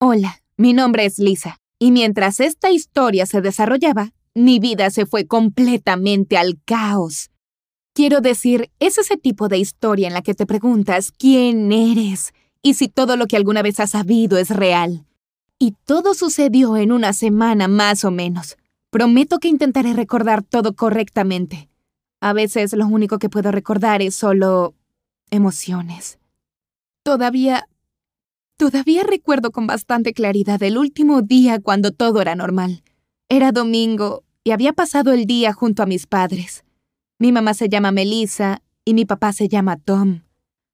Hola, mi nombre es Lisa, y mientras esta historia se desarrollaba, mi vida se fue completamente al caos. Quiero decir, es ese tipo de historia en la que te preguntas quién eres y si todo lo que alguna vez has sabido es real. Y todo sucedió en una semana más o menos. Prometo que intentaré recordar todo correctamente. A veces lo único que puedo recordar es solo emociones. Todavía... Todavía recuerdo con bastante claridad el último día cuando todo era normal. Era domingo y había pasado el día junto a mis padres. Mi mamá se llama Melissa y mi papá se llama Tom.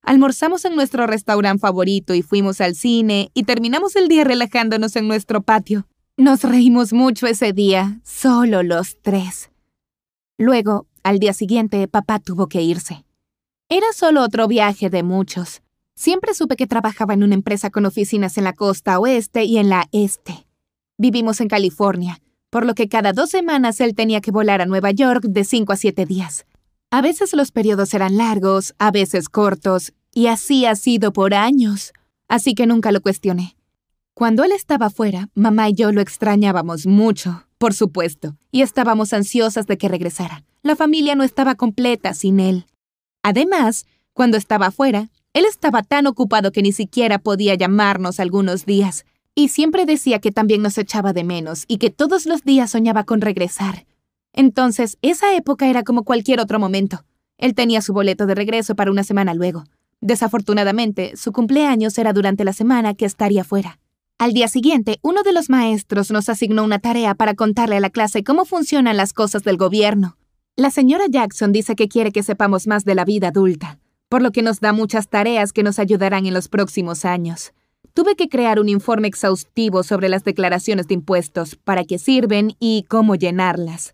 Almorzamos en nuestro restaurante favorito y fuimos al cine y terminamos el día relajándonos en nuestro patio. Nos reímos mucho ese día, solo los tres. Luego, al día siguiente, papá tuvo que irse. Era solo otro viaje de muchos. Siempre supe que trabajaba en una empresa con oficinas en la costa oeste y en la este. Vivimos en California, por lo que cada dos semanas él tenía que volar a Nueva York de cinco a siete días. A veces los periodos eran largos, a veces cortos, y así ha sido por años, así que nunca lo cuestioné. Cuando él estaba fuera, mamá y yo lo extrañábamos mucho, por supuesto, y estábamos ansiosas de que regresara. La familia no estaba completa sin él. Además, cuando estaba fuera, él estaba tan ocupado que ni siquiera podía llamarnos algunos días, y siempre decía que también nos echaba de menos y que todos los días soñaba con regresar. Entonces, esa época era como cualquier otro momento. Él tenía su boleto de regreso para una semana luego. Desafortunadamente, su cumpleaños era durante la semana que estaría fuera. Al día siguiente, uno de los maestros nos asignó una tarea para contarle a la clase cómo funcionan las cosas del gobierno. La señora Jackson dice que quiere que sepamos más de la vida adulta, por lo que nos da muchas tareas que nos ayudarán en los próximos años. Tuve que crear un informe exhaustivo sobre las declaraciones de impuestos, para qué sirven y cómo llenarlas.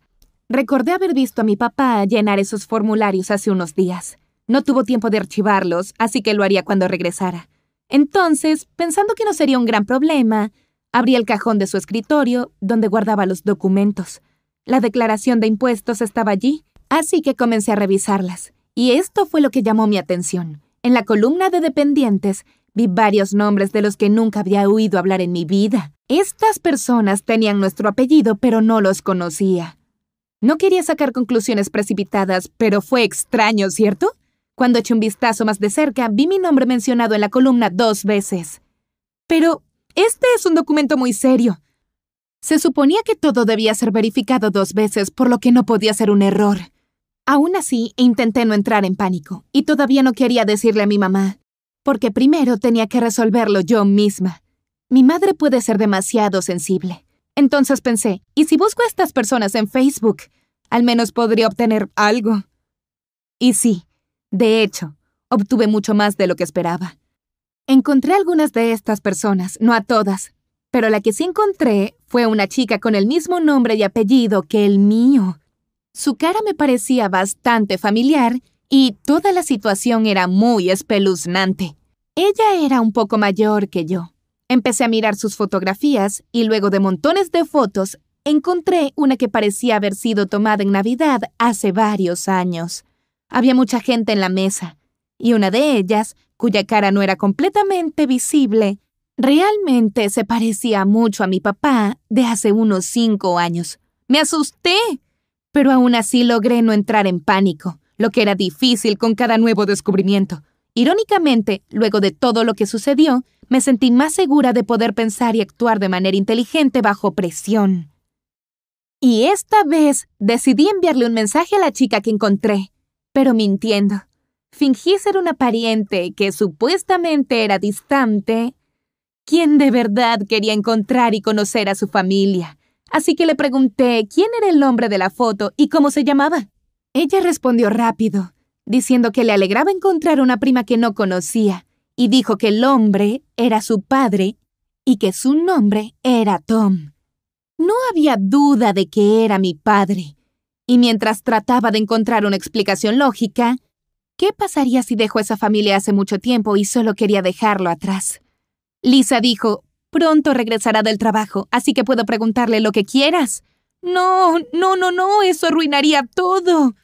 Recordé haber visto a mi papá llenar esos formularios hace unos días. No tuvo tiempo de archivarlos, así que lo haría cuando regresara. Entonces, pensando que no sería un gran problema, abrí el cajón de su escritorio, donde guardaba los documentos. La declaración de impuestos estaba allí, así que comencé a revisarlas. Y esto fue lo que llamó mi atención. En la columna de dependientes vi varios nombres de los que nunca había oído hablar en mi vida. Estas personas tenían nuestro apellido, pero no los conocía. No quería sacar conclusiones precipitadas, pero fue extraño, ¿cierto? Cuando eché un vistazo más de cerca, vi mi nombre mencionado en la columna dos veces. Pero este es un documento muy serio. Se suponía que todo debía ser verificado dos veces, por lo que no podía ser un error. Aún así, intenté no entrar en pánico, y todavía no quería decirle a mi mamá, porque primero tenía que resolverlo yo misma. Mi madre puede ser demasiado sensible. Entonces pensé, ¿y si busco a estas personas en Facebook? Al menos podría obtener algo. Y sí, de hecho, obtuve mucho más de lo que esperaba. Encontré algunas de estas personas, no a todas, pero la que sí encontré fue una chica con el mismo nombre y apellido que el mío. Su cara me parecía bastante familiar y toda la situación era muy espeluznante. Ella era un poco mayor que yo. Empecé a mirar sus fotografías y luego de montones de fotos encontré una que parecía haber sido tomada en Navidad hace varios años. Había mucha gente en la mesa, y una de ellas, cuya cara no era completamente visible, Realmente se parecía mucho a mi papá de hace unos cinco años. Me asusté, pero aún así logré no entrar en pánico, lo que era difícil con cada nuevo descubrimiento. Irónicamente, luego de todo lo que sucedió, me sentí más segura de poder pensar y actuar de manera inteligente bajo presión. Y esta vez decidí enviarle un mensaje a la chica que encontré, pero mintiendo. Fingí ser una pariente que supuestamente era distante ¿Quién de verdad quería encontrar y conocer a su familia. Así que le pregunté quién era el nombre de la foto y cómo se llamaba. Ella respondió rápido, diciendo que le alegraba encontrar una prima que no conocía, y dijo que el hombre era su padre y que su nombre era Tom. No había duda de que era mi padre, y mientras trataba de encontrar una explicación lógica, ¿qué pasaría si dejó esa familia hace mucho tiempo y solo quería dejarlo atrás? Lisa dijo, pronto regresará del trabajo, así que puedo preguntarle lo que quieras. No, no, no, no, eso arruinaría todo.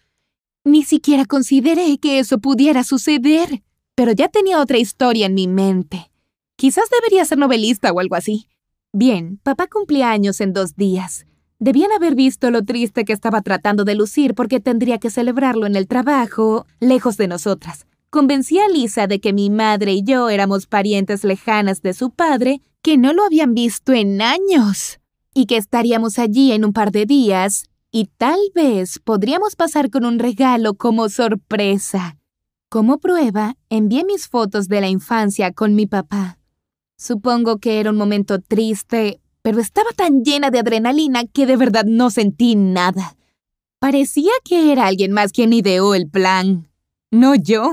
Ni siquiera consideré que eso pudiera suceder, pero ya tenía otra historia en mi mente. Quizás debería ser novelista o algo así. Bien, papá cumplía años en dos días. Debían haber visto lo triste que estaba tratando de lucir porque tendría que celebrarlo en el trabajo, lejos de nosotras. Convencí a Lisa de que mi madre y yo éramos parientes lejanas de su padre, que no lo habían visto en años, y que estaríamos allí en un par de días, y tal vez podríamos pasar con un regalo como sorpresa. Como prueba, envié mis fotos de la infancia con mi papá. Supongo que era un momento triste, pero estaba tan llena de adrenalina que de verdad no sentí nada. Parecía que era alguien más quien ideó el plan, no yo.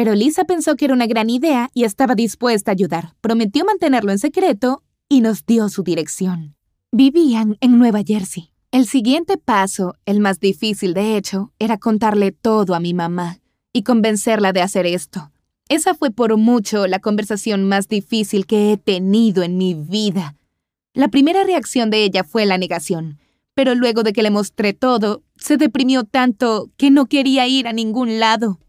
Pero Lisa pensó que era una gran idea y estaba dispuesta a ayudar. Prometió mantenerlo en secreto y nos dio su dirección. Vivían en Nueva Jersey. El siguiente paso, el más difícil de hecho, era contarle todo a mi mamá y convencerla de hacer esto. Esa fue por mucho la conversación más difícil que he tenido en mi vida. La primera reacción de ella fue la negación, pero luego de que le mostré todo, se deprimió tanto que no quería ir a ningún lado.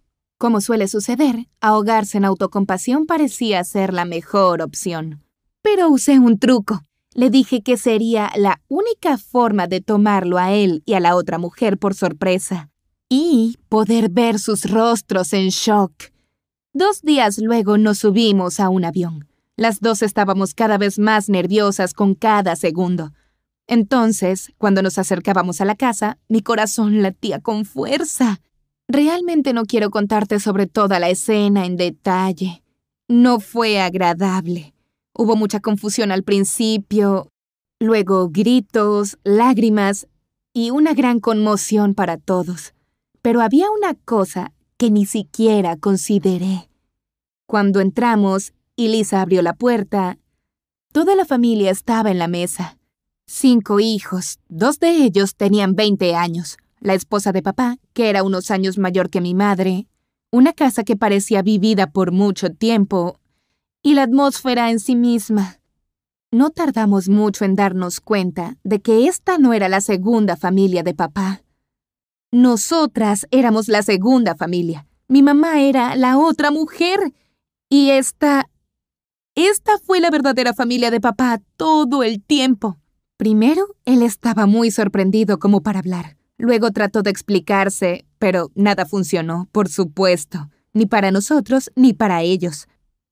Como suele suceder, ahogarse en autocompasión parecía ser la mejor opción. Pero usé un truco. Le dije que sería la única forma de tomarlo a él y a la otra mujer por sorpresa, y poder ver sus rostros en shock. Dos días luego nos subimos a un avión. Las dos estábamos cada vez más nerviosas con cada segundo. Entonces, cuando nos acercábamos a la casa, mi corazón latía con fuerza. Realmente no quiero contarte sobre toda la escena en detalle. No fue agradable. Hubo mucha confusión al principio, luego gritos, lágrimas y una gran conmoción para todos. Pero había una cosa que ni siquiera consideré. Cuando entramos y Lisa abrió la puerta, toda la familia estaba en la mesa. Cinco hijos, dos de ellos tenían 20 años, la esposa de papá, que era unos años mayor que mi madre, una casa que parecía vivida por mucho tiempo, y la atmósfera en sí misma. No tardamos mucho en darnos cuenta de que esta no era la segunda familia de papá. Nosotras éramos la segunda familia. Mi mamá era la otra mujer. Y esta... Esta fue la verdadera familia de papá todo el tiempo. Primero, él estaba muy sorprendido como para hablar. Luego trató de explicarse, pero nada funcionó, por supuesto, ni para nosotros ni para ellos.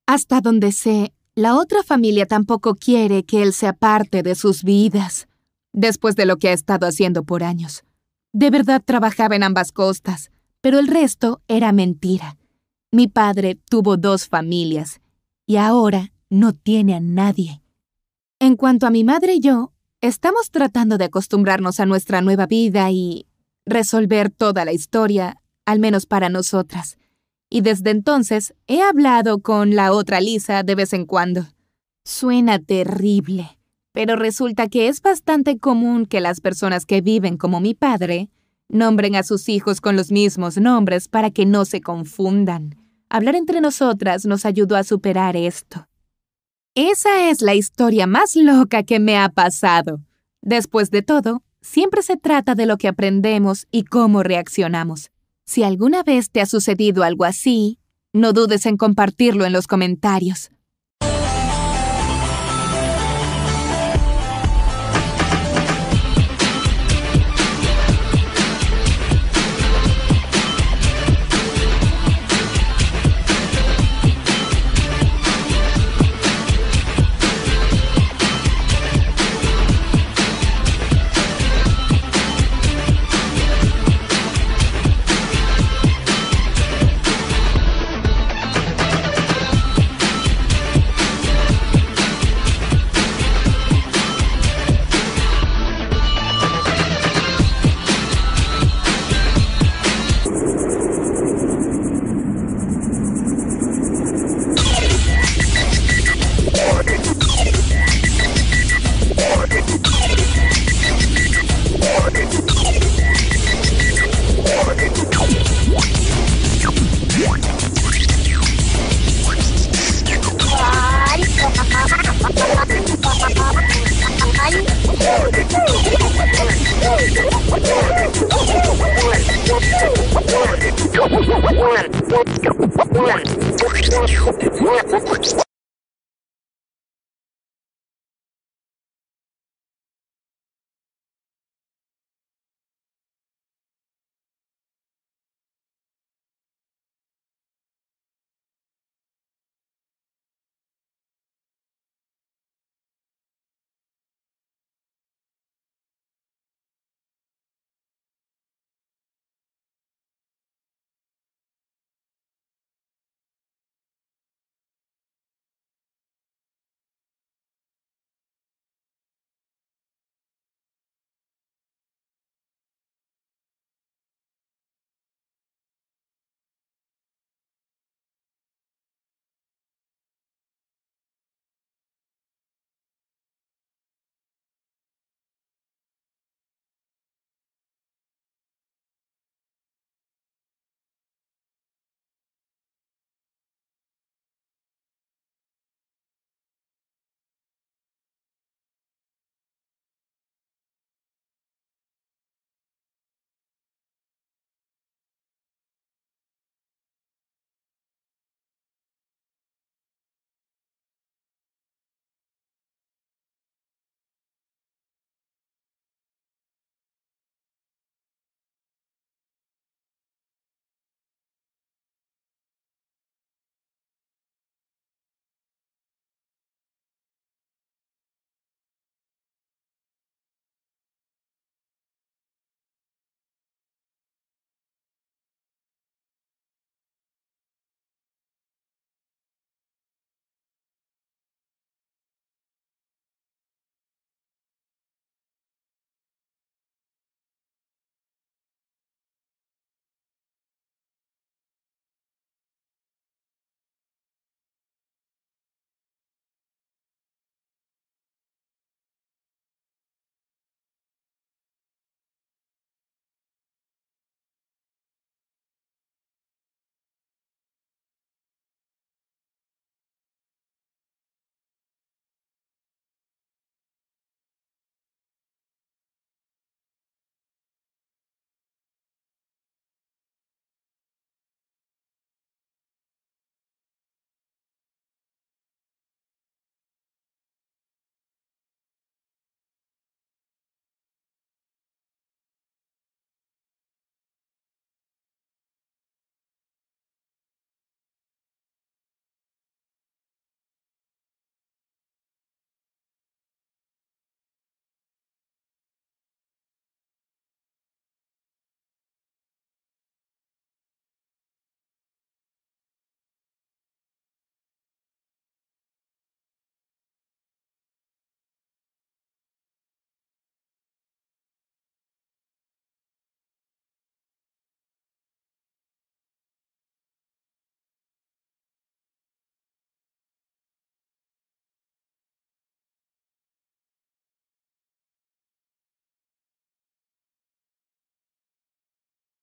Hasta donde sé, la otra familia tampoco quiere que él sea parte de sus vidas, después de lo que ha estado haciendo por años. De verdad trabajaba en ambas costas, pero el resto era mentira. Mi padre tuvo dos familias y ahora no tiene a nadie. En cuanto a mi madre y yo, estamos tratando de acostumbrarnos a nuestra nueva vida y resolver toda la historia, al menos para nosotras. Y desde entonces he hablado con la otra Lisa de vez en cuando. Suena terrible pero resulta que es bastante común que las personas que viven como mi padre nombren a sus hijos con los mismos nombres para que no se confundan. Hablar entre nosotras nos ayudó a superar esto. Esa es la historia más loca que me ha pasado. Después de todo, siempre se trata de lo que aprendemos y cómo reaccionamos. Si alguna vez te ha sucedido algo así, no dudes en compartirlo en los comentarios.